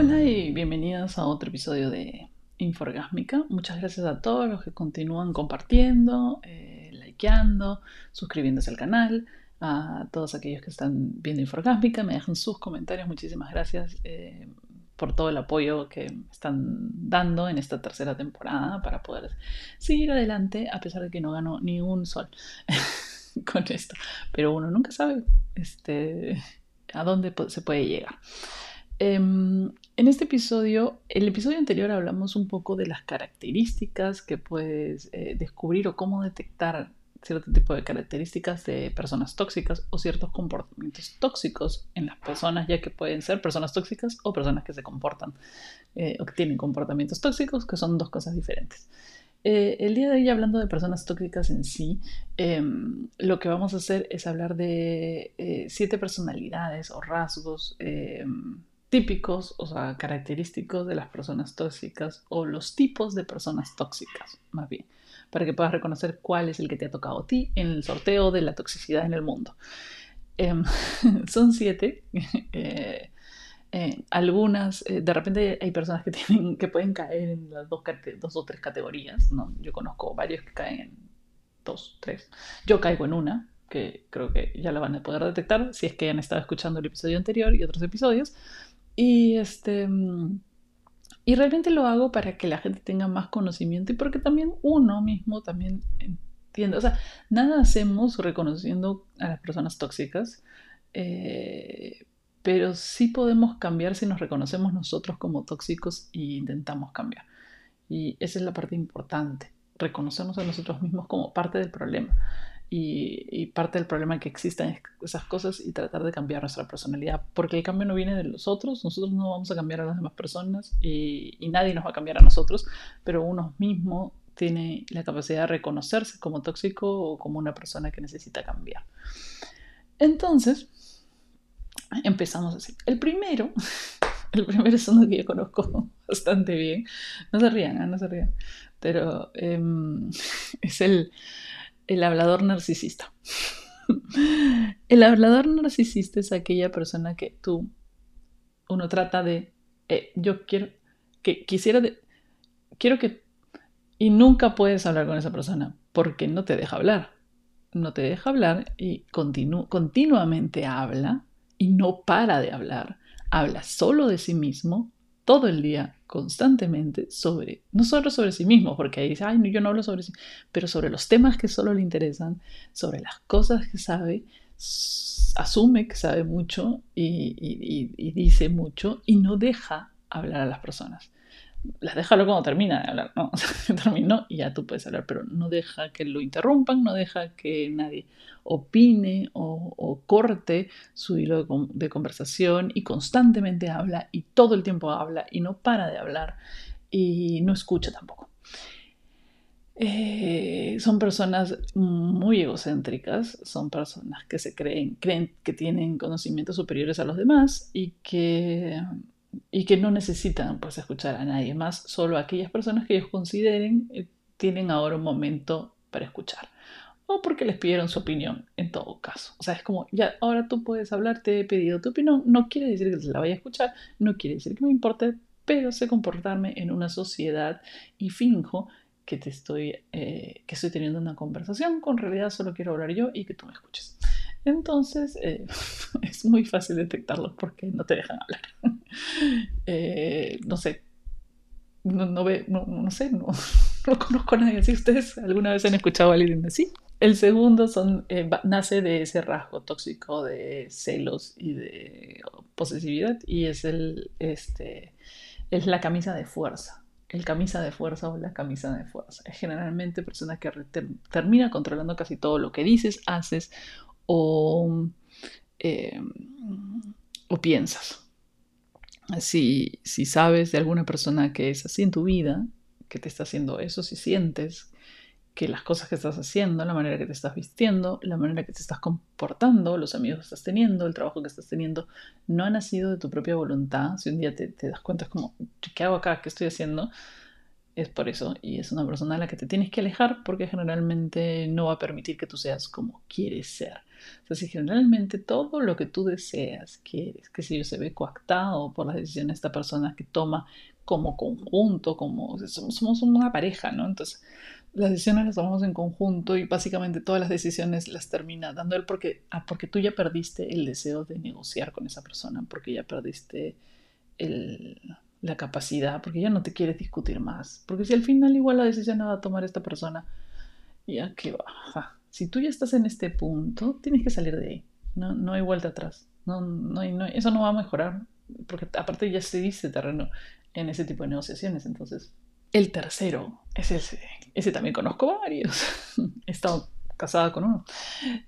Hola y bienvenidos a otro episodio de Inforgásmica. Muchas gracias a todos los que continúan compartiendo, eh, likeando, suscribiéndose al canal, a todos aquellos que están viendo Inforgásmica, me dejan sus comentarios. Muchísimas gracias eh, por todo el apoyo que están dando en esta tercera temporada para poder seguir adelante a pesar de que no gano ni un sol con esto. Pero uno nunca sabe este, a dónde se puede llegar. Em, en este episodio, el episodio anterior hablamos un poco de las características que puedes eh, descubrir o cómo detectar cierto tipo de características de personas tóxicas o ciertos comportamientos tóxicos en las personas, ya que pueden ser personas tóxicas o personas que se comportan eh, o que tienen comportamientos tóxicos, que son dos cosas diferentes. Eh, el día de hoy, hablando de personas tóxicas en sí, em, lo que vamos a hacer es hablar de siete personalidades o rasgos em, típicos, o sea, característicos de las personas tóxicas o los tipos de personas tóxicas, más bien, para que puedas reconocer cuál es el que te ha tocado a ti en el sorteo de la toxicidad en el mundo. Em, son siete. Eh, eh, algunas, eh, de repente hay personas que, tienen, que pueden caer en las dos, dos o tres categorías, ¿no? Yo conozco varios que caen en dos, tres. Yo caigo en una, que creo que ya la van a poder detectar si es que han estado escuchando el episodio anterior y otros episodios. Y este. Y realmente lo hago para que la gente tenga más conocimiento y porque también uno mismo también entiende. O sea, nada hacemos reconociendo a las personas tóxicas, eh, pero sí podemos cambiar si nos reconocemos nosotros como tóxicos e intentamos cambiar. Y esa es la parte importante, reconocernos a nosotros mismos como parte del problema y, parte del problema que existan esas cosas y tratar de cambiar nuestra personalidad, porque el cambio no viene de los otros, nosotros no vamos a cambiar a las demás personas y, nadie nos va a cambiar a nosotros, pero uno mismo tiene la capacidad de reconocerse como tóxico o como una persona que necesita cambiar. Entonces, empezamos así. El primero, el primero es uno que yo conozco bastante bien, no se rían, ¿eh? no se rían, pero em, es el el hablador narcisista. el hablador narcisista es aquella persona que tú, uno trata de, eh, yo quiero, que quisiera, de, quiero que, y nunca puedes hablar con esa persona porque no te deja hablar. No te deja hablar y continuamente habla y no para de hablar. Habla solo de sí mismo todo el día, constantemente, sobre, no solo sobre sí mismo, porque ahí dice, ay, yo no hablo sobre sí, pero sobre los temas que solo le interesan, sobre las cosas que sabe, asume que sabe mucho y dice mucho y no deja hablar a las personas las déjalo cuando termina de hablar, ¿no? terminó y ya tú puedes hablar, pero no deja que lo interrumpan, no deja que nadie opine o, corte su hilo de, conversación y constantemente habla y todo el tiempo habla y no para de hablar y no escucha tampoco. Eh, son personas muy egocéntricas, son personas que se creen, creen que tienen conocimientos superiores a los demás y que y que no necesitan pues escuchar a nadie más, solo a aquellas personas que ellos consideren eh, tienen ahora un momento para escuchar o porque les pidieron su opinión en todo caso. O sea, es como, ya, ahora tú puedes hablar, te he pedido tu opinión, no quiere decir que se la vaya a escuchar, no quiere decir que me importe, pero sé comportarme en una sociedad y finjo que te estoy, eh, que estoy teniendo una conversación, con realidad solo quiero hablar yo y que tú me escuches. Entonces, eh, es muy fácil detectarlos porque no te dejan hablar. Eh, no sé, no, ve, no, sé, no, conozco a nadie así. ¿Ustedes alguna vez han escuchado a alguien así? El segundo son, eh, nace de ese rasgo tóxico de celos y de posesividad y es, el, este, es la camisa de fuerza. El camisa de fuerza o la camisa de fuerza. Es generalmente persona que termina controlando casi todo lo que dices, haces o, eh, o piensas. Si, sabes de alguna persona que es así en tu vida, que te está haciendo eso, si sientes que las cosas que estás haciendo, la manera que te estás vistiendo, la manera que te estás comportando, los amigos que estás teniendo, el trabajo que estás teniendo, no ha nacido de tu propia voluntad. Si un día te, das cuenta, es como, ¿qué hago acá? ¿Qué estoy haciendo? es por eso. Y es una persona a la que te tienes que alejar porque generalmente no va a permitir que tú seas como quieres ser. Si generalmente todo lo que tú deseas, quieres, que si yo se ve coactado por las decisiones de esta persona que toma como conjunto, como somos una pareja, ¿no? Entonces, las decisiones las tomamos en conjunto y básicamente todas las decisiones las termina dando él porque, ah, porque tú ya perdiste el deseo de negociar con esa persona, porque ya perdiste la capacidad, porque ya no te quieres discutir más. Porque si al final igual la decisión la va a tomar esta persona, ya que va. Si tú ya estás en este punto, tienes que salir de ahí. No, no hay vuelta atrás. No, no, no, eso no va a mejorar, porque aparte ya se dice terreno en ese tipo de negociaciones. Entonces, el tercero es ese. Ese también conozco varios. He estado casada con uno.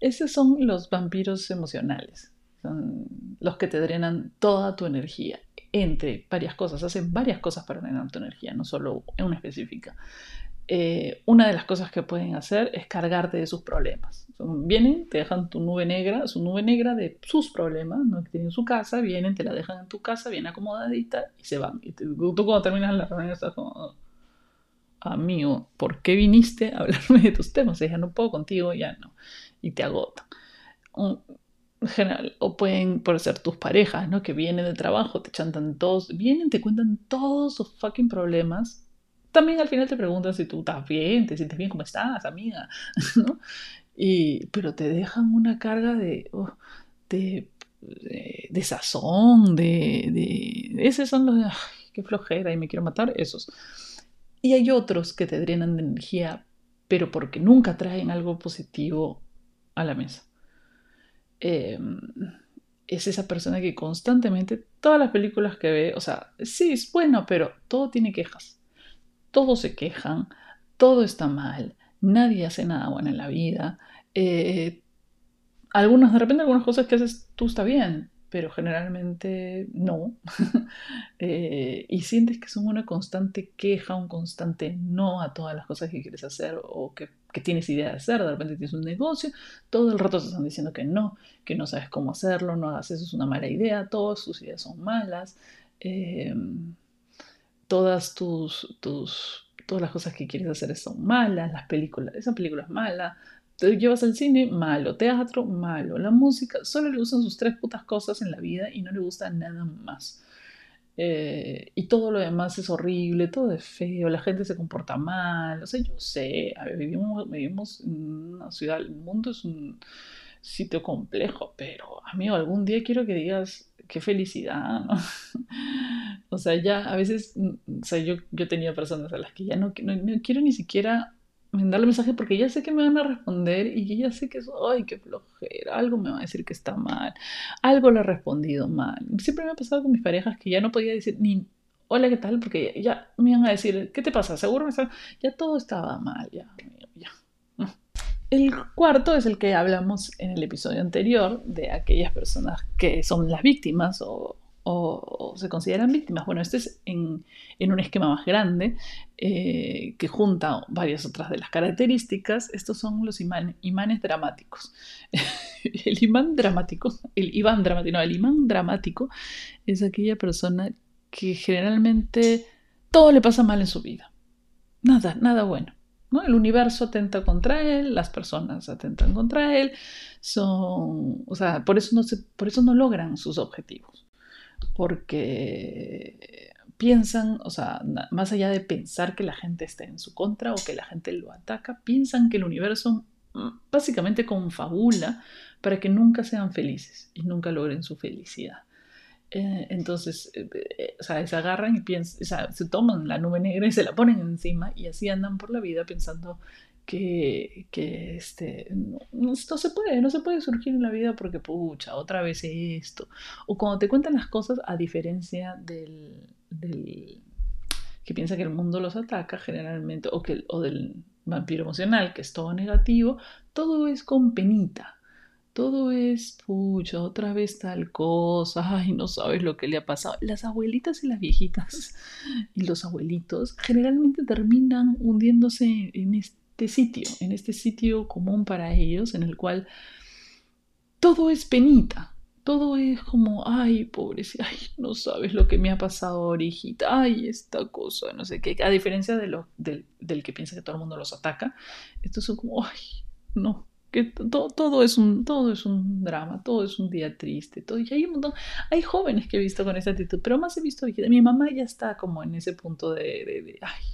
Esos son los vampiros emocionales. Son los que te drenan toda tu energía entre varias cosas. Hacen varias cosas para drenar tu energía, no solo una específica. Eh, una de las cosas que pueden hacer es cargarte de sus problemas. vienen, te dejan tu nube negra, su nube negra de sus problemas, ¿no? que tienen su casa, vienen, te la dejan en tu casa, bien acomodadita y se van. Y tú, cuando terminas la reunión estás como, amigo, ¿por qué viniste a hablarme de tus temas? Ya no puedo contigo, ya no. Y te agota. general, o pueden por ser tus parejas, ¿no? Que vienen de trabajo, te chantan todos, vienen, te cuentan todos sus fucking problemas también al final te preguntan si tú estás bien, te sientes bien, ¿cómo estás, amiga? ¿No? Y, pero te dejan una carga de, oh, de, de, sazón, de, de, Esos son los de, qué flojera y me quiero matar, esos. Y hay otros que te drenan de energía, pero porque nunca traen algo positivo a la mesa. Em, es esa persona que constantemente, todas las películas que ve, o sea, sí, es bueno, pero todo tiene quejas todos se quejan, todo está mal, nadie hace nada bueno en la vida. Eh, de repente algunas cosas que haces tú está bien, pero generalmente no. Eh, y sientes que son una constante queja, un constante no a todas las cosas que quieres hacer o que, tienes idea de hacer. De repente tienes un negocio, todo el rato te están diciendo que no, que no sabes cómo hacerlo, no hagas eso, es una mala idea, todas sus ideas son malas. Eh, todas tus, tus, todas las cosas que quieres hacer son malas, las películas, esa película es mala, te llevas al cine, malo, teatro, malo, la música, solo le gustan sus tres putas cosas en la vida y no le gusta nada más. Eh, y todo lo demás es horrible, todo es feo, la gente se comporta mal, o sea, yo sé, vivimos, vivimos en una ciudad, el mundo es un sitio complejo, pero amigo, algún día quiero que digas, qué felicidad, ¿no? o sea, ya a veces, mm, o sea, yo, yo tenido personas a las que ya no, no, quiero ni siquiera mandarle mensaje porque ya sé que me van a responder y ya sé que es, ay, qué flojera, algo me va a decir que está mal, algo le he respondido mal. Siempre me ha pasado con mis parejas que ya no podía decir ni hola, ¿qué tal? Porque ya, me iban a decir, ¿qué te pasa? Seguro me está... Ya todo estaba mal, ya, ya. El cuarto es el que hablamos en el episodio anterior de aquellas personas que son las víctimas o, se consideran víctimas. Bueno, este es en, un esquema más grande eh, que junta varias otras de las características. Estos son los imanes dramáticos. el imán dramático, el Iván dramático, no, el imán dramático es aquella persona que generalmente todo le pasa mal en su vida. Nada, nada bueno. El universo atenta contra él, las personas atentan contra él, son, o sea, por eso no, se, por eso no logran sus objetivos, porque piensan, o sea, más allá de pensar que la gente está en su contra o que la gente lo ataca, piensan que el universo mm, básicamente confabula para que nunca sean felices y nunca logren su felicidad. Eh, entonces, eh, eh, o sea, se agarran y o sea, se toman la nube negra y se la ponen encima y así andan por la vida pensando que, que este, no, se puede, no se puede surgir en la vida porque, pucha, otra vez esto. O cuando te cuentan las cosas a diferencia del, del que piensa que el mundo los ataca generalmente, o, que, o del vampiro emocional, que es todo negativo, todo es con penita todo es, pucha, otra vez tal cosa, ay, no sabes lo que le ha pasado. Las abuelitas y las viejitas y los abuelitos generalmente terminan hundiéndose en este sitio, en este sitio común para ellos, en el cual todo es penita, todo es como, ay, pobrecita, ay, no sabes lo que me ha pasado ahorita, ay, esta cosa, no sé qué. A diferencia de lo, del, del que piensa que todo el mundo los ataca, estos son como, ay, no, que todo, todo, es un, todo es un drama, todo es un día triste, todo, y hay un montón, hay jóvenes que he visto con esa actitud, pero más he visto, mi mamá ya está como en ese punto de, de, de ay,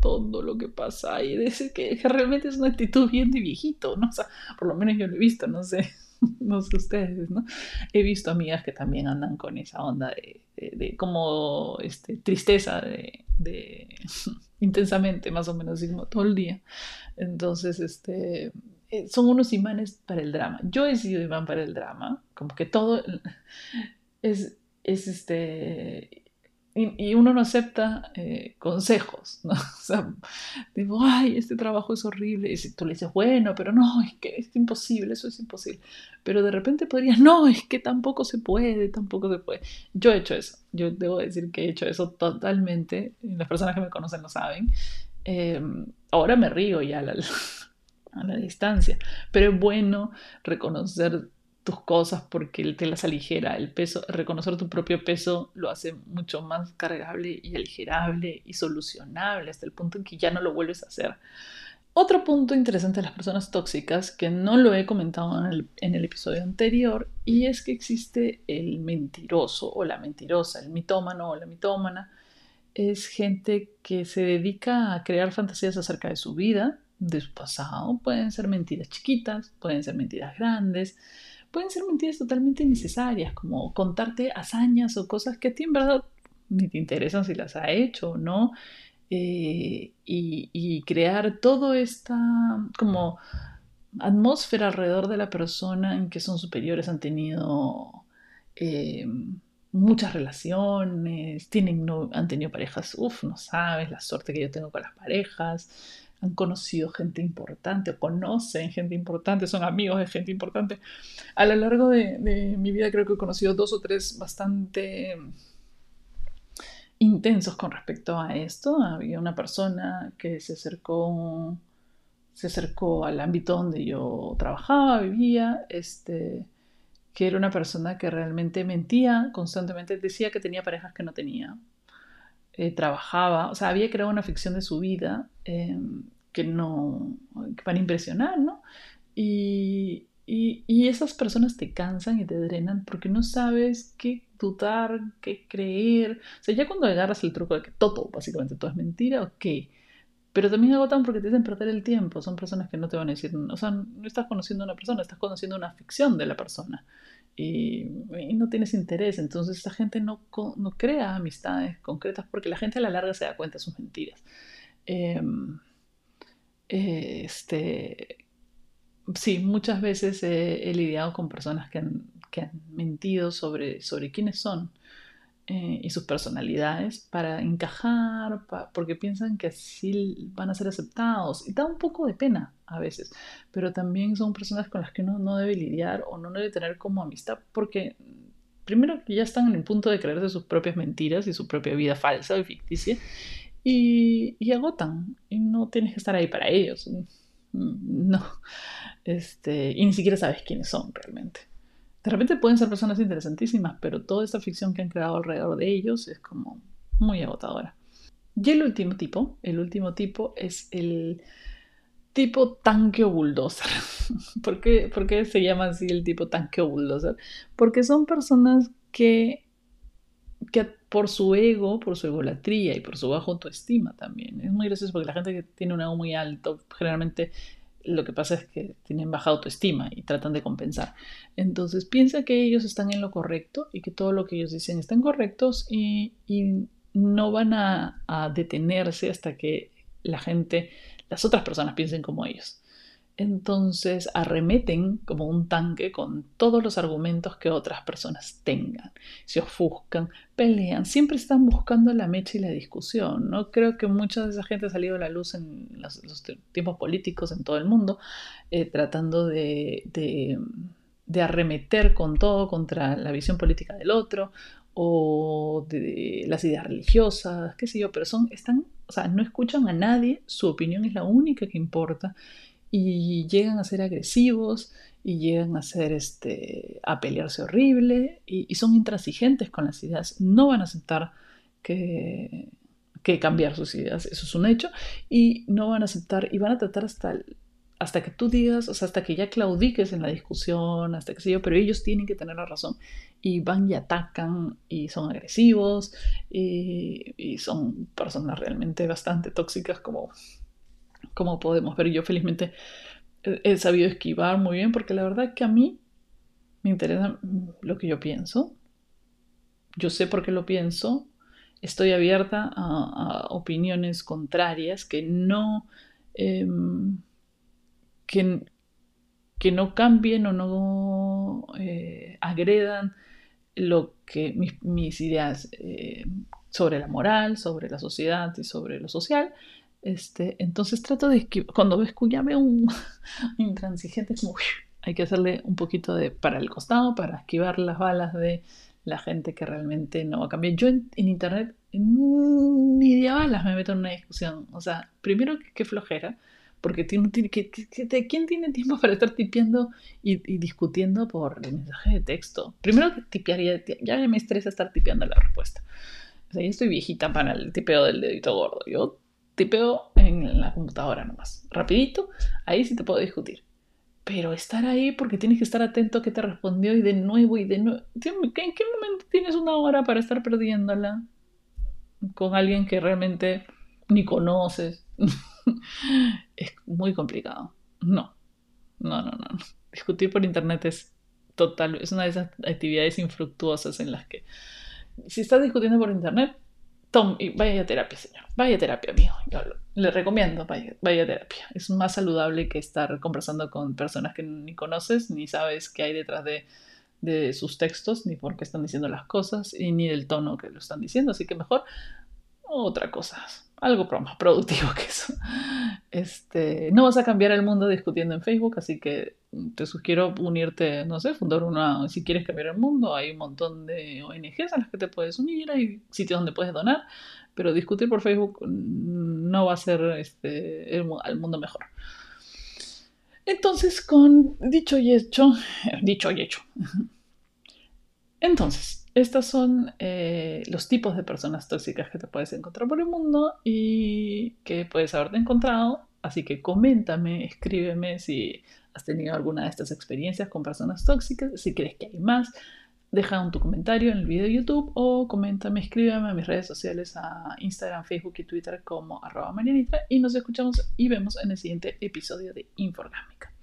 todo lo que pasa y de que, realmente es una actitud bien de viejito, ¿no? O por lo menos yo lo he visto, no sé. no sé ustedes, ¿no? He visto amigas que también andan con esa onda de, de, como este, tristeza de, de intensamente, más o menos, todo el día. Entonces, este, eh, son unos imanes para el drama. Yo he sido imán para el drama, como que todo es, es este, y, uno no acepta eh, consejos, ¿no? O sea, digo, ay, este trabajo es horrible. Y si tú le dices, bueno, pero no, es que es imposible, eso es imposible. Pero de repente podrías, no, es que tampoco se puede, tampoco se puede. Yo he hecho eso, yo debo decir que he hecho eso totalmente. Las personas que me conocen lo saben. Em, ahora me río ya a la, a la distancia, pero es bueno reconocer tus cosas porque te las aligera. El peso, reconocer tu propio peso lo hace mucho más cargable y aligerable y solucionable hasta el punto en que ya no lo vuelves a hacer. Otro punto interesante de las personas tóxicas, que no lo he comentado en el, en el, episodio anterior, y es que existe el mentiroso o la mentirosa, el mitómano o la mitómana. Es gente que se dedica a crear fantasías acerca de su vida, de su pasado. Pueden ser mentiras chiquitas, pueden ser mentiras grandes, pueden ser mentiras totalmente innecesarias, como contarte hazañas o cosas que a ti en verdad ni te interesan si las ha hecho o no, eh, y, crear toda esta como atmósfera alrededor de la persona en que son superiores, han tenido eh, muchas relaciones, tienen, no, han tenido parejas, uff, no sabes la suerte que yo tengo con las parejas, han conocido gente importante o conocen gente importante, son amigos de gente importante. A lo largo de, mi vida creo que he conocido dos o tres bastante intensos con respecto a esto. Había una persona que se acercó, se acercó al ámbito donde yo trabajaba, vivía, este, que era una persona que realmente mentía constantemente, decía que tenía parejas que no tenía. Eh, trabajaba, o sea, había creado una ficción de su vida em, que no, para impresionar, ¿no? Y, y, esas personas te cansan y te drenan porque no sabes qué dudar, qué creer. O sea, ya cuando agarras el truco de que todo, básicamente todo es mentira, ok. Pero también agotan porque te hacen perder el tiempo. Son personas que no te van a decir, o sea, no estás conociendo una persona, estás conociendo una ficción de la persona y, no tienes interés. Entonces esta gente no, no, crea amistades concretas porque la gente a la larga se da cuenta de sus mentiras. Em, este, sí, muchas veces he, lidiado con personas que han, que han mentido sobre, sobre quiénes son eh, y sus personalidades para encajar, porque piensan que así van a ser aceptados. Y da un poco de pena a veces, pero también son personas con las que uno no debe lidiar o no debe tener como amistad, porque primero que ya están en el punto de creerse sus propias mentiras y su propia vida falsa y ficticia, y, y, agotan, y no tienes que estar ahí para ellos. No, este, y ni siquiera sabes quiénes son realmente. De repente pueden ser personas interesantísimas, pero toda esta ficción que han creado alrededor de ellos es como muy agotadora. Y el último tipo, el último tipo es el tipo tanque o bulldozer. ¿Por qué, ¿Por qué se llama así el tipo tanque o bulldozer? Porque son personas que, que por su ego, por su egolatría y por su baja autoestima también. Es muy gracioso porque la gente que tiene un ego muy alto generalmente lo que pasa es que tienen baja autoestima y tratan de compensar. Entonces piensa que ellos están en lo correcto y que todo lo que ellos dicen están correctos y, no van a, a, detenerse hasta que la gente, las otras personas piensen como ellos entonces arremeten como un tanque con todos los argumentos que otras personas tengan. Se ofuscan, pelean, siempre están buscando la mecha y la discusión. ¿no? Creo que mucha de esa gente ha salido a la luz en los, tiempos políticos en todo el mundo, eh, tratando de, de, arremeter con todo contra la visión política del otro o de las ideas religiosas, qué sé yo, pero son, están, o sea, no escuchan a nadie, su opinión es la única que importa y llegan a ser agresivos y llegan a ser este a pelearse horrible y, son intransigentes con las ideas no van a aceptar que, que cambiar sus ideas eso es un hecho y no van a aceptar y van a tratar hasta hasta que tú digas, o sea, hasta que ya claudiques en la discusión, hasta que sé yo, pero ellos tienen que tener la razón. Y van y atacan y son agresivos y, son personas realmente bastante tóxicas como, como podemos ver. Yo felizmente he sabido esquivar muy bien porque la verdad que a mí me interesa lo que yo pienso. Yo sé por qué lo pienso. Estoy abierta a, opiniones contrarias que no, em, que, que, no cambien o no eh, agredan lo que mis, ideas eh, sobre la moral, sobre la sociedad y sobre lo social. Este, entonces trato de cuando ves que ya veo un intransigente, como hay que hacerle un poquito de para el costado para esquivar las balas de la gente que realmente no va a cambiar. Yo en, internet ni de balas me meto en una discusión. O sea, primero que, flojera, porque tiene, que, ¿quién tiene tiempo para estar tipeando y, discutiendo por mensaje de texto? Primero que tipearía, ya me estresa estar tipeando la respuesta. O sea, yo estoy viejita para el tipeo del dedito gordo. Yo tipeo en la computadora nomás. Rapidito, ahí sí te puedo discutir. Pero estar ahí porque tienes que estar atento a qué te respondió y de nuevo y de nuevo. ¿En qué momento tienes una hora para estar perdiéndola con alguien que realmente ni conoces? es muy complicado. No, no, no, no. Discutir por internet es total, es una de esas actividades infructuosas en las que si estás discutiendo por internet, Tom, y vaya a terapia, señor. Vaya a terapia, amigo. Yo le recomiendo, vaya, a terapia. Es más saludable que estar conversando con personas que ni conoces, ni sabes qué hay detrás de, de sus textos, ni por qué están diciendo las cosas, y ni del tono que lo están diciendo. Así que mejor otra cosa algo más productivo que eso. Este, no vas a cambiar el mundo discutiendo en Facebook, así que te sugiero unirte, no sé, fundar una, si quieres cambiar el mundo, hay un montón de ONGs a las que te puedes unir, hay sitios donde puedes donar, pero discutir por Facebook no va a ser este, el, al mundo mejor. Entonces, con dicho y hecho, dicho y hecho. Entonces, estos son eh, los tipos de personas tóxicas que te puedes encontrar por el mundo y que puedes haberte encontrado. Así que coméntame, escríbeme si has tenido alguna de estas experiencias con personas tóxicas, si crees que hay más. Deja un tu comentario en el video de YouTube o coméntame, escríbeme a mis redes sociales a Instagram, Facebook y Twitter como arroba marianita y nos escuchamos y vemos en el siguiente episodio de Inforgámica.